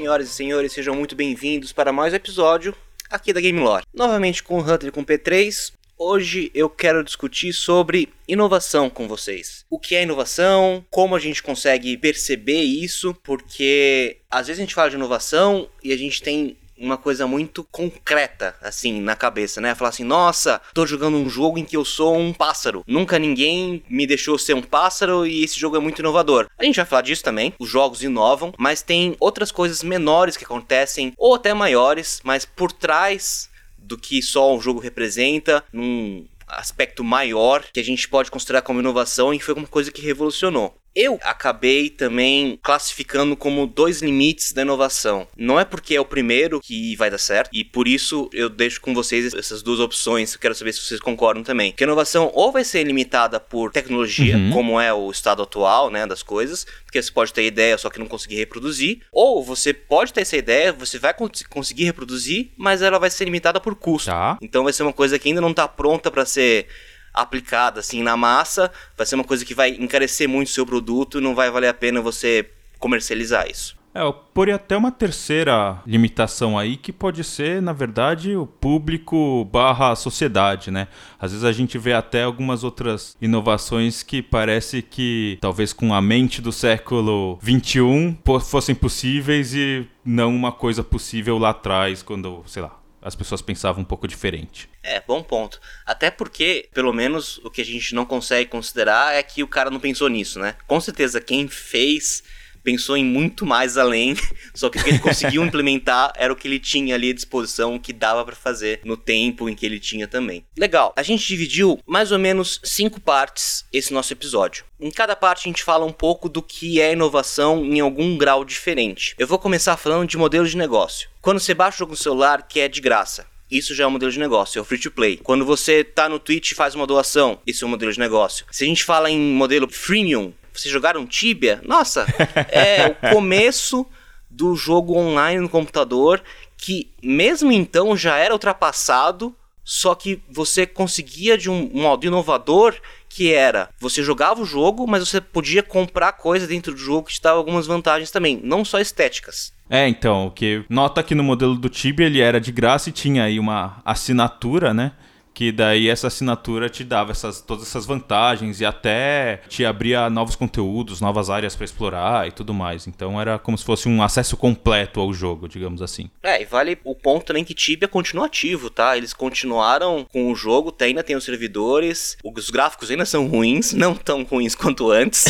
Senhoras e senhores, sejam muito bem-vindos para mais um episódio aqui da Game Lore. Novamente com o Hunter com o P3. Hoje eu quero discutir sobre inovação com vocês. O que é inovação? Como a gente consegue perceber isso? Porque às vezes a gente fala de inovação e a gente tem uma coisa muito concreta, assim, na cabeça, né? Falar assim, nossa, tô jogando um jogo em que eu sou um pássaro. Nunca ninguém me deixou ser um pássaro e esse jogo é muito inovador. A gente vai falar disso também, os jogos inovam, mas tem outras coisas menores que acontecem, ou até maiores, mas por trás do que só um jogo representa, num aspecto maior que a gente pode considerar como inovação e foi uma coisa que revolucionou. Eu acabei também classificando como dois limites da inovação. Não é porque é o primeiro que vai dar certo, e por isso eu deixo com vocês essas duas opções. Eu quero saber se vocês concordam também. Que a inovação ou vai ser limitada por tecnologia, uhum. como é o estado atual né, das coisas, porque você pode ter ideia só que não conseguir reproduzir, ou você pode ter essa ideia, você vai conseguir reproduzir, mas ela vai ser limitada por custo. Tá. Então vai ser uma coisa que ainda não está pronta para ser aplicada assim na massa, vai ser uma coisa que vai encarecer muito o seu produto não vai valer a pena você comercializar isso. É, eu poria até uma terceira limitação aí, que pode ser, na verdade, o público barra sociedade, né? Às vezes a gente vê até algumas outras inovações que parece que, talvez com a mente do século XXI, fossem possíveis e não uma coisa possível lá atrás, quando, sei lá, as pessoas pensavam um pouco diferente. É, bom ponto. Até porque, pelo menos, o que a gente não consegue considerar é que o cara não pensou nisso, né? Com certeza, quem fez pensou em muito mais além, só que o que ele conseguiu implementar era o que ele tinha ali à disposição, que dava para fazer no tempo em que ele tinha também. Legal, a gente dividiu mais ou menos cinco partes esse nosso episódio. Em cada parte a gente fala um pouco do que é inovação em algum grau diferente. Eu vou começar falando de modelo de negócio. Quando você baixa o celular que é de graça, isso já é um modelo de negócio, é o free to play. Quando você tá no Twitch e faz uma doação, isso é um modelo de negócio. Se a gente fala em modelo freemium, vocês jogaram Tibia? Nossa, é o começo do jogo online no computador que mesmo então já era ultrapassado, só que você conseguia de um modo inovador que era você jogava o jogo, mas você podia comprar coisa dentro do jogo que te dava algumas vantagens também, não só estéticas. É, então, o que nota que no modelo do Tibia ele era de graça e tinha aí uma assinatura, né? Que daí essa assinatura te dava essas, todas essas vantagens e até te abria novos conteúdos, novas áreas para explorar e tudo mais. Então era como se fosse um acesso completo ao jogo, digamos assim. É, e vale o ponto também que Tibia continua ativo, tá? Eles continuaram com o jogo, ainda tem os servidores, os gráficos ainda são ruins, não tão ruins quanto antes.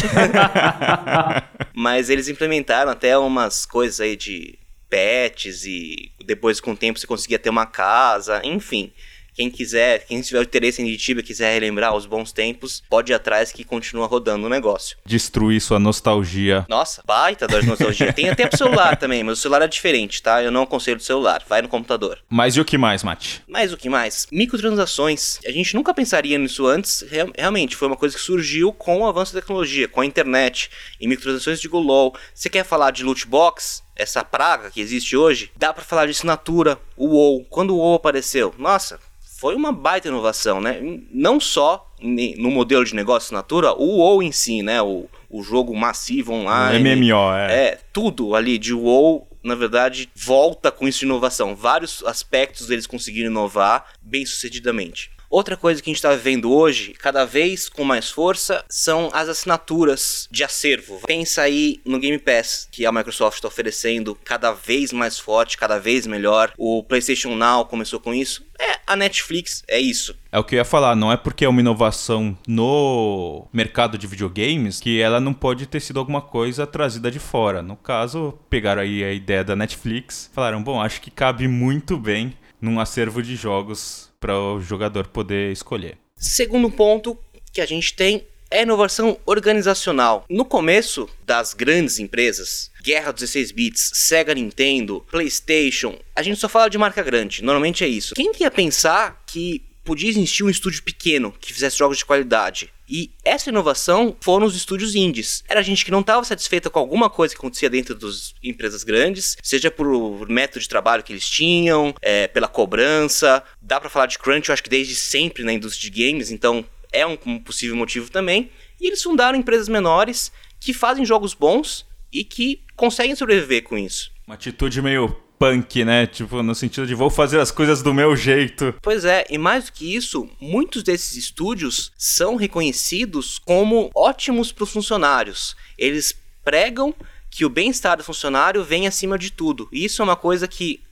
Mas eles implementaram até umas coisas aí de pets e depois com o tempo você conseguia ter uma casa, enfim. Quem quiser, quem tiver interesse em Tibia, quiser relembrar os bons tempos, pode ir atrás que continua rodando o negócio. Destruir sua nostalgia. Nossa, baita da nostalgia. Tem até pro celular também, mas o celular é diferente, tá? Eu não aconselho o celular, vai no computador. Mas e o que mais, Mate? Mas o que mais? Microtransações. A gente nunca pensaria nisso antes, realmente, foi uma coisa que surgiu com o avanço da tecnologia, com a internet, em microtransações de GoLol. Você quer falar de loot box? essa praga que existe hoje, dá para falar de assinatura, o WoW. Quando o WoW apareceu, nossa, foi uma baita inovação, né? Não só no modelo de negócio assinatura, o WoW em si, né? O, o jogo massivo online. MMO, é. É, tudo ali de WoW, na verdade, volta com isso de inovação. Vários aspectos deles conseguiram inovar bem sucedidamente. Outra coisa que a gente está vivendo hoje, cada vez com mais força, são as assinaturas de acervo. Pensa aí no Game Pass, que a Microsoft está oferecendo cada vez mais forte, cada vez melhor. O PlayStation Now começou com isso. É, a Netflix é isso. É o que eu ia falar, não é porque é uma inovação no mercado de videogames que ela não pode ter sido alguma coisa trazida de fora. No caso, pegaram aí a ideia da Netflix, falaram, bom, acho que cabe muito bem num acervo de jogos para o jogador poder escolher. Segundo ponto que a gente tem é inovação organizacional. No começo das grandes empresas, Guerra 16 bits, Sega Nintendo, PlayStation, a gente só fala de marca grande, normalmente é isso. Quem ia pensar que podia existir um estúdio pequeno que fizesse jogos de qualidade? E essa inovação foram os estúdios indies. Era gente que não estava satisfeita com alguma coisa que acontecia dentro das empresas grandes, seja por método de trabalho que eles tinham, é, pela cobrança. Dá para falar de crunch, eu acho que desde sempre na indústria de games, então é um, possível motivo também. E eles fundaram empresas menores que fazem jogos bons e que conseguem sobreviver com isso. Uma atitude meio punk, né? Tipo, no sentido de vou fazer as coisas do meu jeito. Pois é, e mais do que isso, muitos desses estúdios são reconhecidos como ótimos para os funcionários. Eles pregam que o bem-estar do funcionário vem acima de tudo. E isso é uma coisa que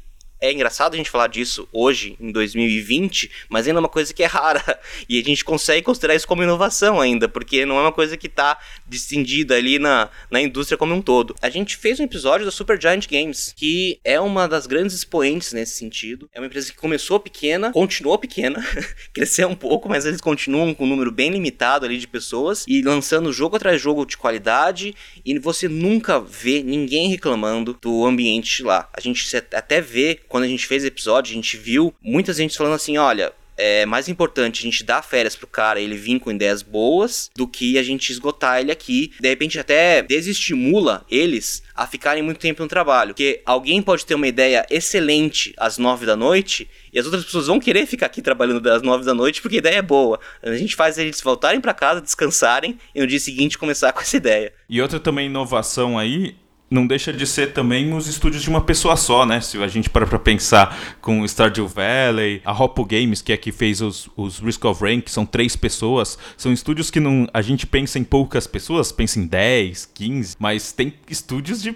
é engraçado a gente falar disso hoje, em 2020, mas ainda é uma coisa que é rara. E a gente consegue considerar isso como inovação ainda, porque não é uma coisa que está distendida ali na, na indústria como um todo. A gente fez um episódio da Super Giant Games, que é uma das grandes expoentes nesse sentido. É uma empresa que começou pequena, continuou pequena, cresceu um pouco, mas eles continuam com um número bem limitado ali de pessoas e lançando jogo atrás jogo de qualidade. E você nunca vê ninguém reclamando do ambiente lá. A gente até vê quando a gente fez episódio, a gente viu muita gente falando assim: olha, é mais importante a gente dar férias pro cara ele vir com ideias boas do que a gente esgotar ele aqui. De repente até desestimula eles a ficarem muito tempo no trabalho. Porque alguém pode ter uma ideia excelente às nove da noite e as outras pessoas vão querer ficar aqui trabalhando às nove da noite porque a ideia é boa. A gente faz eles voltarem para casa, descansarem e no dia seguinte começar com essa ideia. E outra também inovação aí não deixa de ser também os estúdios de uma pessoa só, né? Se a gente para pra pensar com Stardew Valley, a Hopo Games, que é que fez os, os Risk of Rain, que são três pessoas, são estúdios que não, a gente pensa em poucas pessoas, pensa em 10, 15, mas tem estúdios de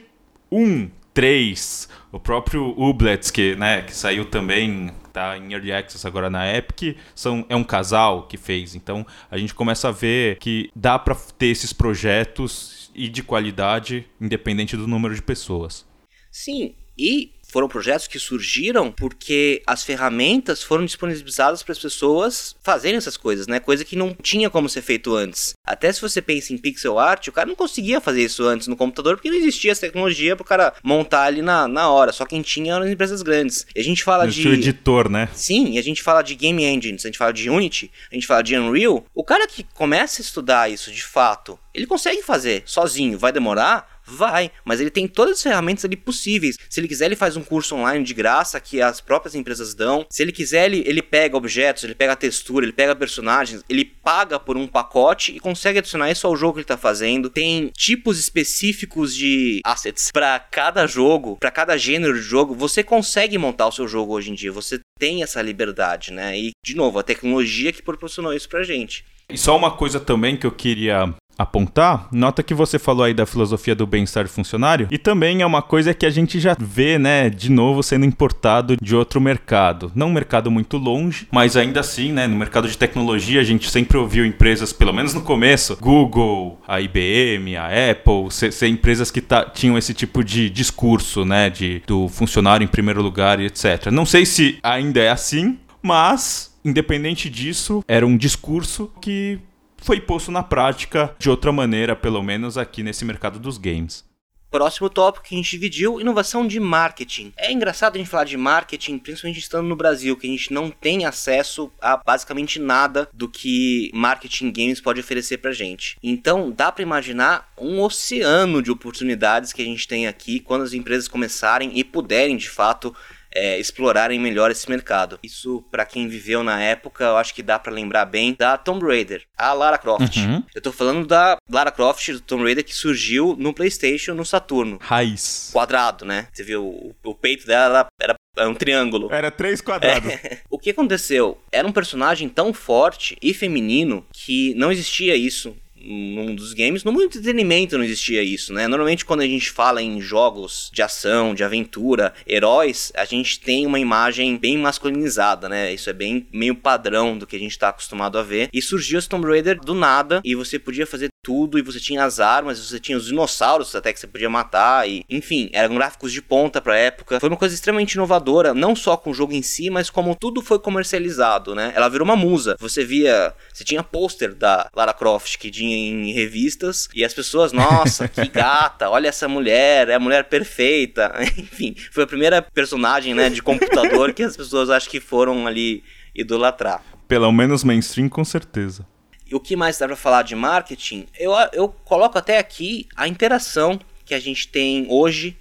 um, três, o próprio Ublets, que, né, que saiu também, tá em Early Access agora na Epic, são, é um casal que fez. Então a gente começa a ver que dá para ter esses projetos e de qualidade, independente do número de pessoas. Sim, e foram projetos que surgiram porque as ferramentas foram disponibilizadas para as pessoas fazerem essas coisas, né? Coisa que não tinha como ser feito antes. Até se você pensa em pixel art, o cara não conseguia fazer isso antes no computador porque não existia essa tecnologia para o cara montar ali na, na hora. Só quem tinha eram as empresas grandes. E a gente fala de. O editor, né? Sim, e a gente fala de game engines, a gente fala de Unity, a gente fala de Unreal. O cara que começa a estudar isso de fato, ele consegue fazer sozinho. Vai demorar? Vai, mas ele tem todas as ferramentas ali possíveis. Se ele quiser, ele faz um curso online de graça que as próprias empresas dão. Se ele quiser, ele, ele pega objetos, ele pega textura, ele pega personagens, ele paga por um pacote e consegue adicionar isso ao jogo que ele está fazendo. Tem tipos específicos de assets para cada jogo, para cada gênero de jogo. Você consegue montar o seu jogo hoje em dia. Você tem essa liberdade, né? E, de novo, a tecnologia que proporcionou isso pra gente. E só uma coisa também que eu queria apontar, nota que você falou aí da filosofia do bem-estar funcionário e também é uma coisa que a gente já vê, né, de novo sendo importado de outro mercado. Não um mercado muito longe, mas ainda assim, né, no mercado de tecnologia a gente sempre ouviu empresas, pelo menos no começo, Google, a IBM, a Apple, ser, ser empresas que tinham esse tipo de discurso, né, de do funcionário em primeiro lugar e etc. Não sei se ainda é assim, mas independente disso, era um discurso que foi posto na prática de outra maneira, pelo menos aqui nesse mercado dos games. Próximo tópico que a gente dividiu, inovação de marketing. É engraçado a gente falar de marketing, principalmente estando no Brasil, que a gente não tem acesso a basicamente nada do que marketing games pode oferecer pra gente. Então, dá para imaginar um oceano de oportunidades que a gente tem aqui quando as empresas começarem e puderem, de fato, é, explorarem melhor esse mercado. Isso, para quem viveu na época, eu acho que dá para lembrar bem da Tomb Raider, a Lara Croft. Uhum. Eu tô falando da Lara Croft do Tomb Raider que surgiu no PlayStation, no Saturno. Raiz. Quadrado, né? Você viu, o, o peito dela era é um triângulo. Era três quadrados. É. O que aconteceu? Era um personagem tão forte e feminino que não existia isso num dos games. No mundo entretenimento não existia isso, né? Normalmente quando a gente fala em jogos de ação, de aventura, heróis, a gente tem uma imagem bem masculinizada, né? Isso é bem meio padrão do que a gente tá acostumado a ver. E surgiu esse Tomb Raider do nada e você podia fazer tudo e você tinha as armas, você tinha os dinossauros até que você podia matar e enfim, eram gráficos de ponta pra época. Foi uma coisa extremamente inovadora, não só com o jogo em si, mas como tudo foi comercializado, né? Ela virou uma musa. Você via, você tinha pôster da Lara Croft que tinha em revistas e as pessoas, nossa, que gata, olha essa mulher, é a mulher perfeita. Enfim, foi a primeira personagem, né, de computador que as pessoas acho que foram ali idolatrar. Pelo menos mainstream, com certeza. E o que mais dá para falar de marketing? Eu, eu coloco até aqui a interação que a gente tem hoje,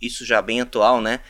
isso já bem atual, né?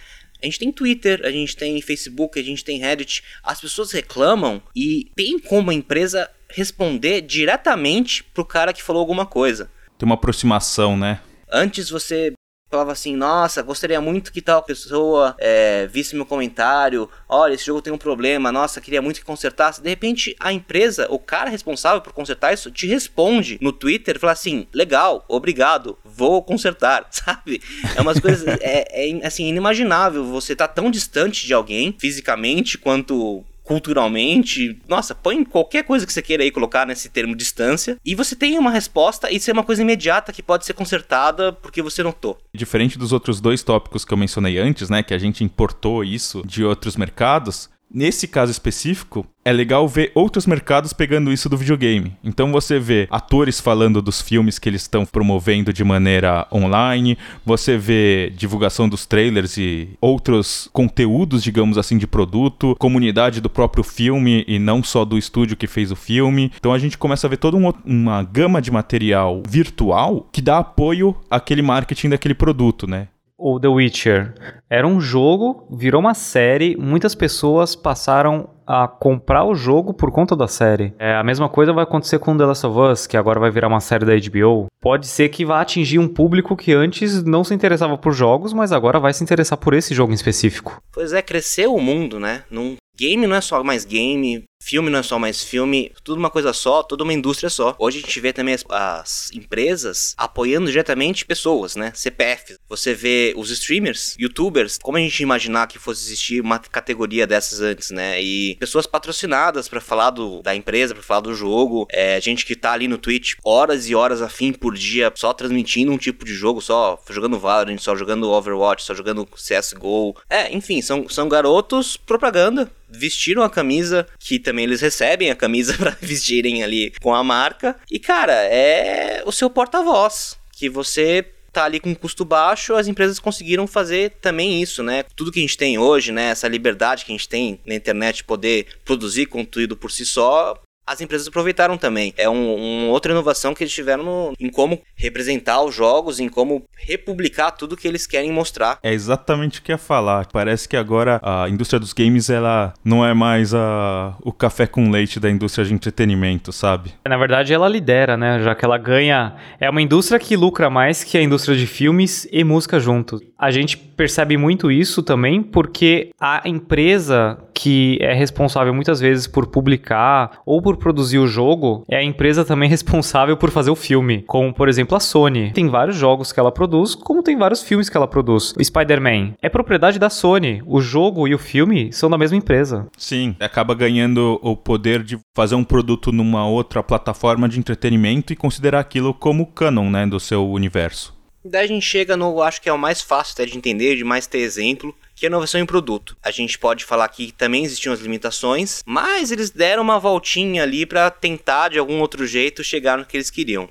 A gente tem Twitter, a gente tem Facebook, a gente tem Reddit. As pessoas reclamam e tem como a empresa responder diretamente pro cara que falou alguma coisa. Tem uma aproximação, né? Antes você falava assim, nossa, gostaria muito que tal pessoa é, visse meu comentário, olha, esse jogo tem um problema, nossa, queria muito que consertasse. De repente, a empresa, o cara responsável por consertar isso, te responde no Twitter fala assim, legal, obrigado, vou consertar, sabe? É umas coisas, é, é, assim, inimaginável você tá tão distante de alguém, fisicamente, quanto culturalmente. Nossa, põe qualquer coisa que você queira aí colocar nesse termo distância. E você tem uma resposta, e isso é uma coisa imediata que pode ser consertada porque você notou. Diferente dos outros dois tópicos que eu mencionei antes, né? Que a gente importou isso de outros mercados. Nesse caso específico, é legal ver outros mercados pegando isso do videogame. Então você vê atores falando dos filmes que eles estão promovendo de maneira online, você vê divulgação dos trailers e outros conteúdos, digamos assim, de produto, comunidade do próprio filme e não só do estúdio que fez o filme. Então a gente começa a ver toda um, uma gama de material virtual que dá apoio àquele marketing daquele produto, né? O The Witcher era um jogo, virou uma série, muitas pessoas passaram a comprar o jogo por conta da série. É, a mesma coisa vai acontecer com The Last of Us, que agora vai virar uma série da HBO. Pode ser que vá atingir um público que antes não se interessava por jogos, mas agora vai se interessar por esse jogo em específico. Pois é, cresceu o mundo, né? Num game não é só mais game, filme não é só mais filme, tudo uma coisa só, toda uma indústria só. Hoje a gente vê também as, as empresas apoiando diretamente pessoas, né? CPF. Você vê os streamers, youtubers, como a gente imaginar que fosse existir uma categoria dessas antes, né? E pessoas patrocinadas para falar do, da empresa, para falar do jogo, é, gente que tá ali no Twitch horas e horas a fim por dia só transmitindo um tipo de jogo, só jogando Valorant, só jogando Overwatch, só jogando CSGO. É, enfim, são, são garotos propaganda vestiram a camisa, que também eles recebem a camisa para vestirem ali com a marca. E cara, é o seu porta-voz, que você tá ali com custo baixo, as empresas conseguiram fazer também isso, né? Tudo que a gente tem hoje, né, essa liberdade que a gente tem na internet poder produzir conteúdo por si só, as empresas aproveitaram também. É um, uma outra inovação que eles tiveram no, em como representar os jogos, em como republicar tudo que eles querem mostrar. É exatamente o que ia falar. Parece que agora a indústria dos games ela não é mais a, o café com leite da indústria de entretenimento, sabe? Na verdade, ela lidera, né? Já que ela ganha. É uma indústria que lucra mais que a indústria de filmes e música juntos. A gente percebe muito isso também porque a empresa que é responsável muitas vezes por publicar ou por produzir o jogo é a empresa também responsável por fazer o filme, como por exemplo a Sony. Tem vários jogos que ela produz, como tem vários filmes que ela produz. O Spider-Man é propriedade da Sony. O jogo e o filme são da mesma empresa. Sim, acaba ganhando o poder de fazer um produto numa outra plataforma de entretenimento e considerar aquilo como canon, né, do seu universo. Daí a gente chega no, acho que é o mais fácil até de entender, de mais ter exemplo, que é inovação em produto. A gente pode falar que também existiam as limitações, mas eles deram uma voltinha ali para tentar de algum outro jeito chegar no que eles queriam.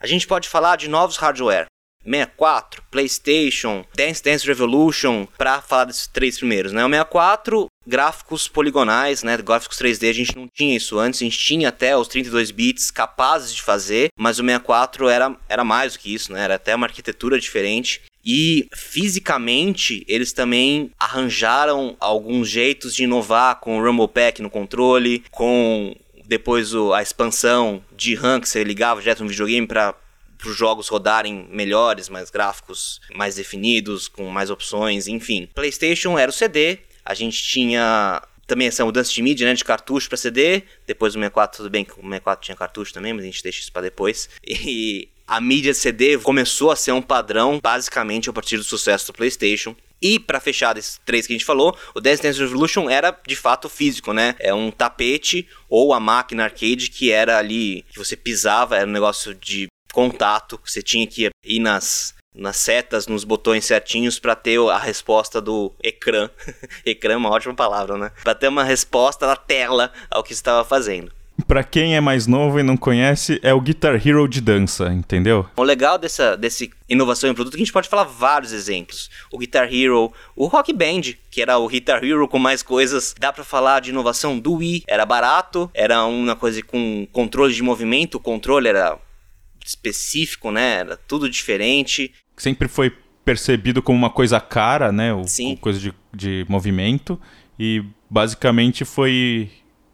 A gente pode falar de novos hardware. 64, PlayStation, Dance Dance Revolution, para falar desses três primeiros, né? O 64, gráficos poligonais, né? Gráficos 3D, a gente não tinha isso antes, a gente tinha até os 32 bits capazes de fazer, mas o 64 era, era mais do que isso, né? Era até uma arquitetura diferente. E fisicamente, eles também arranjaram alguns jeitos de inovar com o Rumble Pack no controle, com depois o, a expansão de RAM que você ligava direto no videogame para os jogos rodarem melhores, mais gráficos mais definidos, com mais opções, enfim. PlayStation era o CD, a gente tinha também essa mudança de mídia, né, de cartucho para CD. Depois o 64, tudo bem que o 64 tinha cartucho também, mas a gente deixa isso para depois. E a mídia CD começou a ser um padrão basicamente a partir do sucesso do PlayStation. E para fechar desses três que a gente falou, o Dance Dance Revolution era de fato físico, né? É um tapete ou a máquina arcade que era ali que você pisava, era um negócio de contato, você tinha que ir nas nas setas, nos botões certinhos para ter a resposta do ecrã. ecrã é uma ótima palavra, né? Para ter uma resposta na tela ao que estava fazendo. Para quem é mais novo e não conhece, é o Guitar Hero de dança, entendeu? O legal dessa desse inovação em produto é que a gente pode falar vários exemplos. O Guitar Hero, o Rock Band, que era o Guitar Hero com mais coisas. Dá para falar de inovação do Wii, era barato, era uma coisa com controle de movimento, o controle era específico, né? Era tudo diferente. Sempre foi percebido como uma coisa cara, né? O, Sim. Coisa de, de movimento. E basicamente foi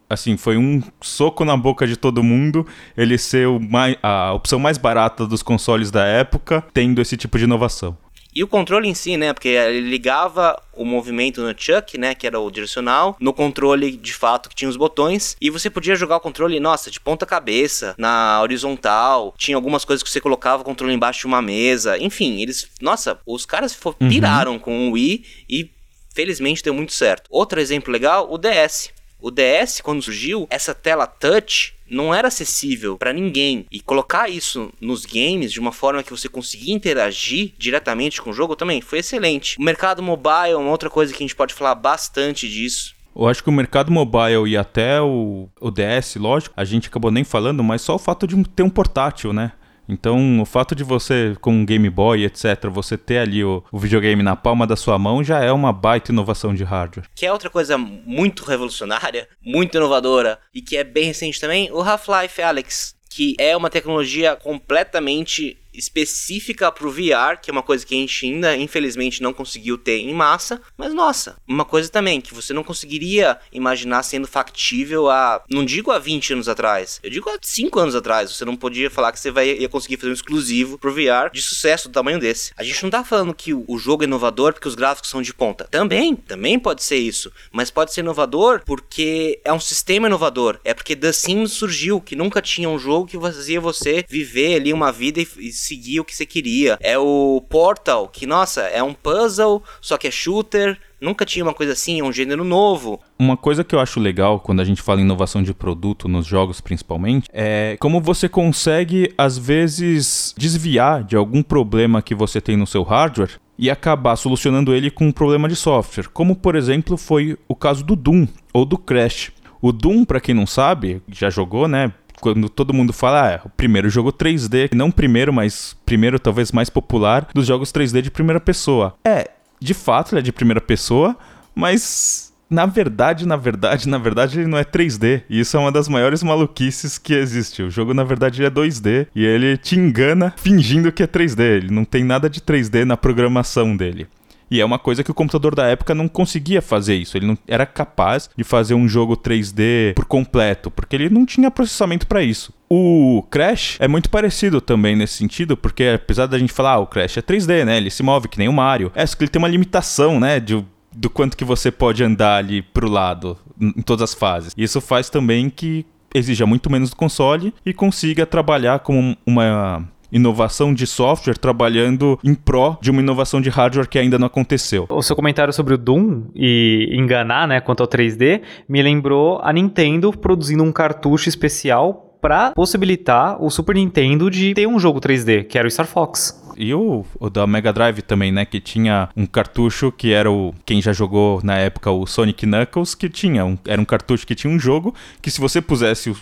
assim, foi um soco na boca de todo mundo ele ser o mais, a opção mais barata dos consoles da época, tendo esse tipo de inovação. E o controle em si, né? Porque ele ligava o movimento no Chuck, né? Que era o direcional, no controle de fato que tinha os botões. E você podia jogar o controle, nossa, de ponta cabeça, na horizontal. Tinha algumas coisas que você colocava o controle embaixo de uma mesa. Enfim, eles. Nossa, os caras uhum. piraram com o Wii e felizmente deu muito certo. Outro exemplo legal, o DS. O DS, quando surgiu, essa tela touch não era acessível para ninguém. E colocar isso nos games de uma forma que você conseguia interagir diretamente com o jogo também foi excelente. O mercado mobile é uma outra coisa que a gente pode falar bastante disso. Eu acho que o mercado mobile e até o, o DS, lógico, a gente acabou nem falando, mas só o fato de ter um portátil, né? Então, o fato de você, com um Game Boy, etc., você ter ali o, o, videogame na palma da sua mão já é uma baita inovação de hardware. Que é outra coisa muito revolucionária, muito inovadora e que é bem recente também, o Half-Life Alex, que é uma tecnologia completamente específica para o VR, que é uma coisa que a gente ainda, infelizmente, não conseguiu ter em massa. Mas, nossa, uma coisa também que você não conseguiria imaginar sendo factível há, não digo há 20 anos atrás, eu digo há 5 anos atrás. Você não podia falar que você vai, ia conseguir fazer um exclusivo pro VR de sucesso do tamanho desse. A gente não tá falando que o jogo é inovador porque os gráficos são de ponta. Também, também pode ser isso. Mas pode ser inovador porque é um sistema inovador. É porque The Sims surgiu, que nunca tinha um jogo que fazia você viver ali uma vida e, e conseguir o que você queria. É o Portal, que nossa, é um puzzle, só que é shooter. Nunca tinha uma coisa assim, é um gênero novo. Uma coisa que eu acho legal quando a gente fala em inovação de produto, nos jogos principalmente, é como você consegue, às vezes, desviar de algum problema que você tem no seu hardware e acabar solucionando ele com um problema de software. Como, por exemplo, foi o caso do Doom ou do Crash. O Doom, para quem não sabe, já jogou, né? Quando todo mundo fala, ah, o primeiro jogo 3D, não primeiro, mas primeiro talvez mais popular dos jogos 3D de primeira pessoa. É, de fato ele é de primeira pessoa, mas na verdade, na verdade, na verdade ele não é 3D. E isso é uma das maiores maluquices que existe. O jogo na verdade é 2D e ele te engana fingindo que é 3D. Ele não tem nada de 3D na programação dele. E é uma coisa que o computador da época não conseguia fazer isso. Ele não era capaz de fazer um jogo 3D por completo, porque ele não tinha processamento para isso. O Crash é muito parecido também nesse sentido, porque apesar da gente falar, ah, o Crash é 3D, né? Ele se move que nem o Mario. É só que ele tem uma limitação, né? De, do quanto que você pode andar ali pro lado em todas as fases. Isso faz também que exija muito menos do console e consiga trabalhar como uma inovação de software trabalhando em pró de uma inovação de hardware que ainda não aconteceu. O seu comentário sobre o Doom e enganar, né, quanto ao 3D, me lembrou a Nintendo produzindo um cartucho especial para possibilitar o Super Nintendo de ter um jogo 3D, que era o Star Fox. E o, o, da Mega Drive também, né? Que tinha um cartucho que era o. Quem já jogou na época o Sonic Knuckles, que tinha. Um, era um cartucho que tinha um jogo que se você pusesse o,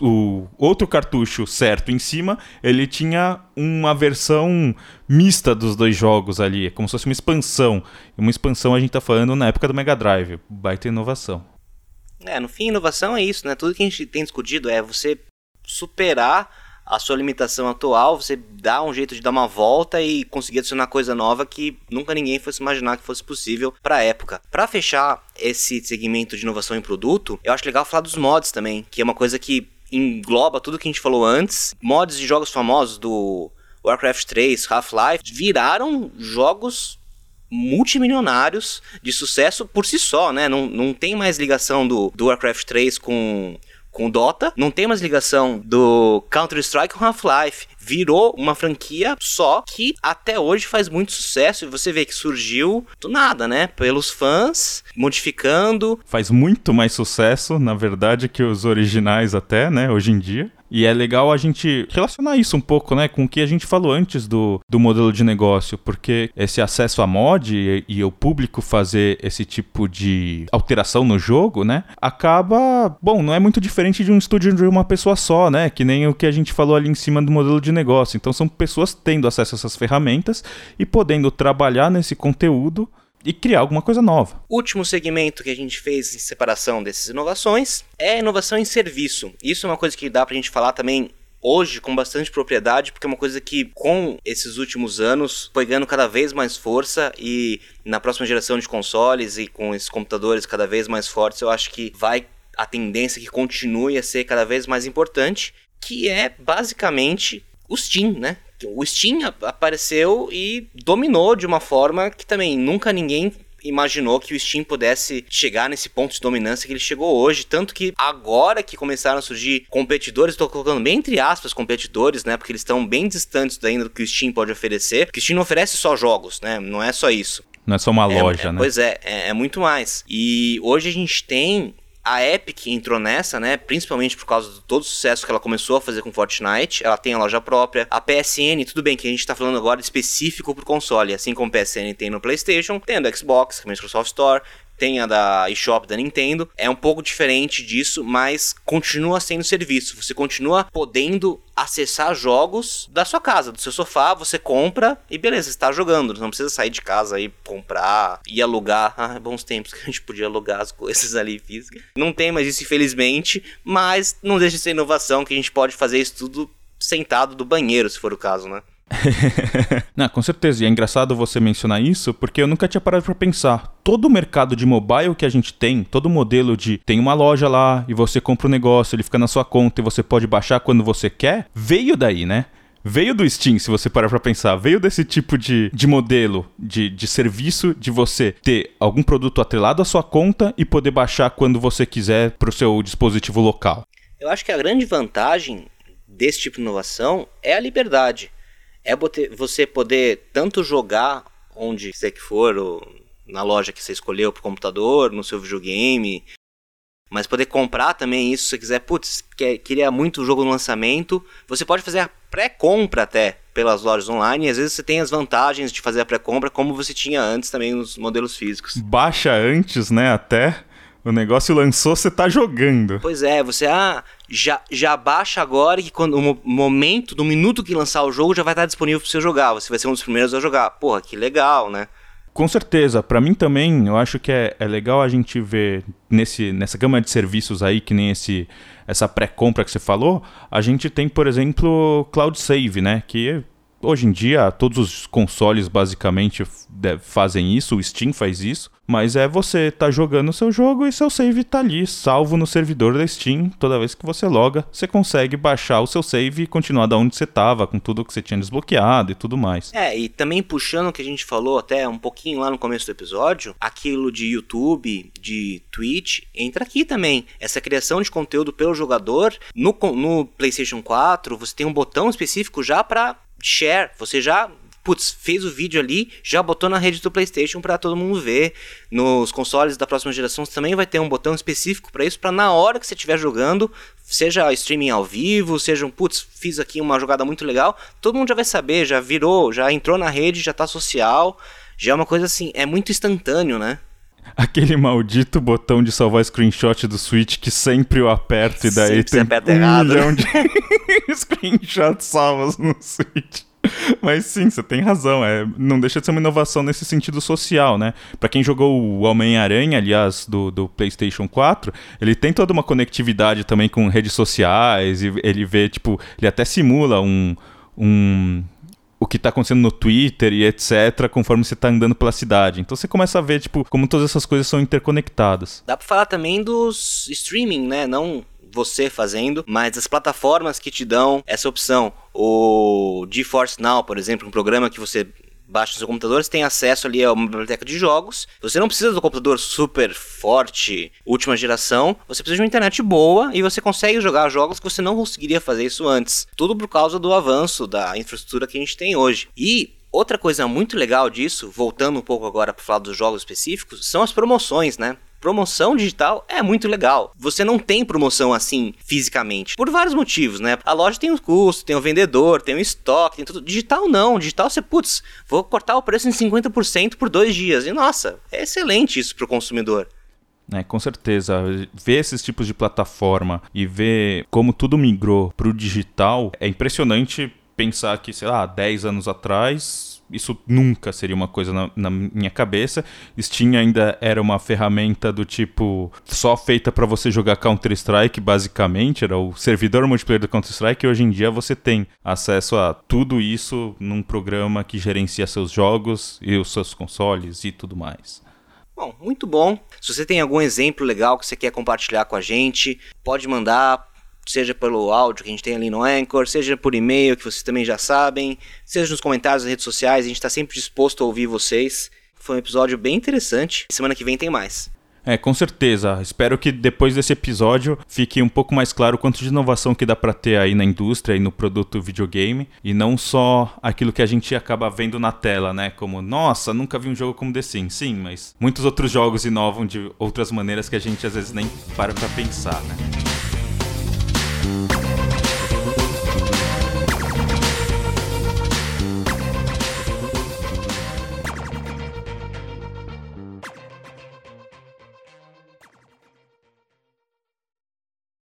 o, o outro cartucho certo em cima, ele tinha uma versão mista dos dois jogos ali. É como se fosse uma expansão. Uma expansão a gente tá falando na época do Mega Drive. Baita inovação. É, no fim, inovação é isso, né? Tudo que a gente tem discutido é você superar a sua limitação atual, você dá um jeito de dar uma volta e conseguir adicionar coisa nova que nunca ninguém fosse imaginar que fosse possível para a época. Para fechar esse segmento de inovação em produto, eu acho legal falar dos mods também, que é uma coisa que engloba tudo que a gente falou antes. Mods de jogos famosos do Warcraft 3, Half-Life viraram jogos multimilionários de sucesso por si só, né? Não, não tem mais ligação do, do Warcraft 3 com com Dota, não tem mais ligação do Counter-Strike com Half-Life. Virou uma franquia só que até hoje faz muito sucesso e você vê que surgiu do nada, né? Pelos fãs, modificando. Faz muito mais sucesso, na verdade, que os originais até, né? Hoje em dia. E é legal a gente relacionar isso um pouco, né, com o que a gente falou antes do, do modelo de negócio, porque esse acesso a mod e, e o público fazer esse tipo de alteração no jogo, né, acaba, bom, não é muito diferente de um estúdio de uma pessoa só, né, que nem o que a gente falou ali em cima do modelo de negócio. Então são pessoas tendo acesso a essas ferramentas e podendo trabalhar nesse conteúdo e criar alguma coisa nova. Último segmento que a gente fez em separação dessas inovações é a inovação em serviço. Isso é uma coisa que dá pra gente falar também hoje com bastante propriedade, porque é uma coisa que com esses últimos anos foi ganhando cada vez mais força e na próxima geração de consoles e com esses computadores cada vez mais fortes, eu acho que vai a tendência que continue a ser cada vez mais importante, que é basicamente o Steam, né? O Steam apareceu e dominou de uma forma que também nunca ninguém imaginou que o Steam pudesse chegar nesse ponto de dominância que ele chegou hoje. Tanto que agora que começaram a surgir competidores, estou colocando bem entre aspas competidores, né? Porque eles estão bem distantes ainda do que o Steam pode oferecer. Porque o Steam não oferece só jogos, né? Não é só isso. Não é só uma É, loja, é, né? Pois é, é, é muito mais. E hoje a gente tem a Epic entrou nessa, né? Principalmente por causa de todo o sucesso que ela começou a fazer com Fortnite. Ela tem a loja própria. A PSN, tudo bem que a gente tá falando agora específico pro console. Assim como a PSN tem no PlayStation, tem do Xbox, que é Microsoft Store. Tem a da eShop da Nintendo. É um pouco diferente disso, mas continua sendo serviço. Você continua podendo acessar jogos da sua casa, do seu sofá. Você compra e beleza, está jogando. Não precisa sair de casa e comprar e alugar. Ah, bons tempos que a gente podia alugar as coisas ali físicas. Não tem mais isso, infelizmente, mas não deixa de ser inovação que a gente pode fazer isso tudo sentado do banheiro, se for o caso, né? Não, com certeza. E é engraçado você mencionar isso, porque eu nunca tinha parado pra pensar. Todo o mercado de mobile que a gente tem, todo modelo de tem uma loja lá e você compra um negócio, ele fica na sua conta e você pode baixar quando você quer, veio daí, né? Veio do Steam, se você parar pra pensar. Veio desse tipo de, de modelo, de, de serviço, de você ter algum produto atrelado à sua conta e poder baixar quando você quiser pro seu dispositivo local. Eu acho que a grande vantagem desse tipo de inovação é a liberdade. É você poder tanto jogar onde você que for, ou na loja que você escolheu pro computador, no seu videogame, mas poder comprar também isso se você quiser. Putz, quer, queria muito o jogo no lançamento. Você pode fazer a pré-compra até pelas lojas online. E às vezes você tem as vantagens de fazer a pré-compra, como você tinha antes também nos modelos físicos. Baixa antes, né? Até. O negócio lançou, você tá jogando. Pois é, você ah, já, já baixa agora que quando o mo- momento, no minuto que lançar o jogo, já vai estar disponível para você jogar. Você vai ser um dos primeiros a jogar. Porra, que legal, né? Com certeza, pra mim também, eu acho que é, é legal a gente ver nesse, nessa gama de serviços aí, que nem esse, essa pré-compra que você falou, a gente tem, por exemplo, Cloud Save, né? Que hoje em dia todos os consoles basicamente fazem isso, o Steam faz isso, mas é você tá jogando o seu jogo e seu save tá ali, salvo no servidor da Steam. Toda vez que você loga, você consegue baixar o seu save e continuar da onde você tava, com tudo que você tinha desbloqueado e tudo mais. É, e também puxando o que a gente falou até um pouquinho lá no começo do episódio, aquilo de YouTube, de Twitch, entra aqui também. Essa criação de conteúdo pelo jogador, no, no PlayStation 4, você tem um botão específico já para share. Você já putz, fez o vídeo ali, já botou na rede do PlayStation para todo mundo ver. Nos consoles da próxima geração você também vai ter um botão específico para isso, para na hora que você estiver jogando, seja streaming ao vivo, seja um putz, fiz aqui uma jogada muito legal, todo mundo já vai saber, já virou, já entrou na rede, já tá social. Já é uma coisa assim, é muito instantâneo, né? Aquele maldito botão de salvar screenshot do Switch que sempre eu aperto e daí Sempre tem um errado. milhão de screenshots salvos no Switch. Mas sim, você tem razão. É, não deixa de ser uma inovação nesse sentido social, né? Pra quem jogou o Homem-Aranha, aliás, do, do PlayStation 4, ele tem toda uma conectividade também com redes sociais. E ele vê, tipo, ele até simula um. um o que tá acontecendo no Twitter e etc, conforme você tá andando pela cidade. Então você começa a ver, tipo, como todas essas coisas são interconectadas. Dá pra falar também dos streaming, né? Não você fazendo, mas as plataformas que te dão essa opção. O GeForce Now, por exemplo, um programa que você baixa no seu computador, você tem acesso ali a uma biblioteca de jogos. Você não precisa do computador super forte, última geração. Você precisa de uma internet boa e você consegue jogar jogos que você não conseguiria fazer isso antes. Tudo por causa do avanço da infraestrutura que a gente tem hoje. E outra coisa muito legal disso, voltando um pouco agora para falar dos jogos específicos, são as promoções, né? Promoção digital é muito legal. Você não tem promoção assim fisicamente. Por vários motivos, né? A loja tem o custo, tem o vendedor, tem o estoque, tem tudo. Digital não. Digital você, putz, vou cortar o preço em 50% por dois dias. E nossa, é excelente isso pro consumidor. É, com certeza. Ver esses tipos de plataforma e ver como tudo migrou pro digital é impressionante pensar que, sei lá, 10 anos atrás isso nunca seria uma coisa na, na minha cabeça. Steam ainda era uma ferramenta do tipo só feita para você jogar Counter-Strike, basicamente, era o servidor multiplayer do Counter-Strike, e hoje em dia você tem acesso a tudo isso num programa que gerencia seus jogos e os seus consoles e tudo mais. Bom, muito bom. Se você tem algum exemplo legal que você quer compartilhar com a gente, pode mandar. Seja pelo áudio que a gente tem ali no Anchor, seja por e-mail, que vocês também já sabem, seja nos comentários nas redes sociais, a gente está sempre disposto a ouvir vocês. Foi um episódio bem interessante. Semana que vem tem mais. É, com certeza. Espero que depois desse episódio fique um pouco mais claro quanto de inovação que dá para ter aí na indústria e no produto videogame e não só aquilo que a gente acaba vendo na tela, né? Como, nossa, nunca vi um jogo como The Sims. Sim, mas muitos outros jogos inovam de outras maneiras que a gente às vezes nem para pra pensar, né? Bye.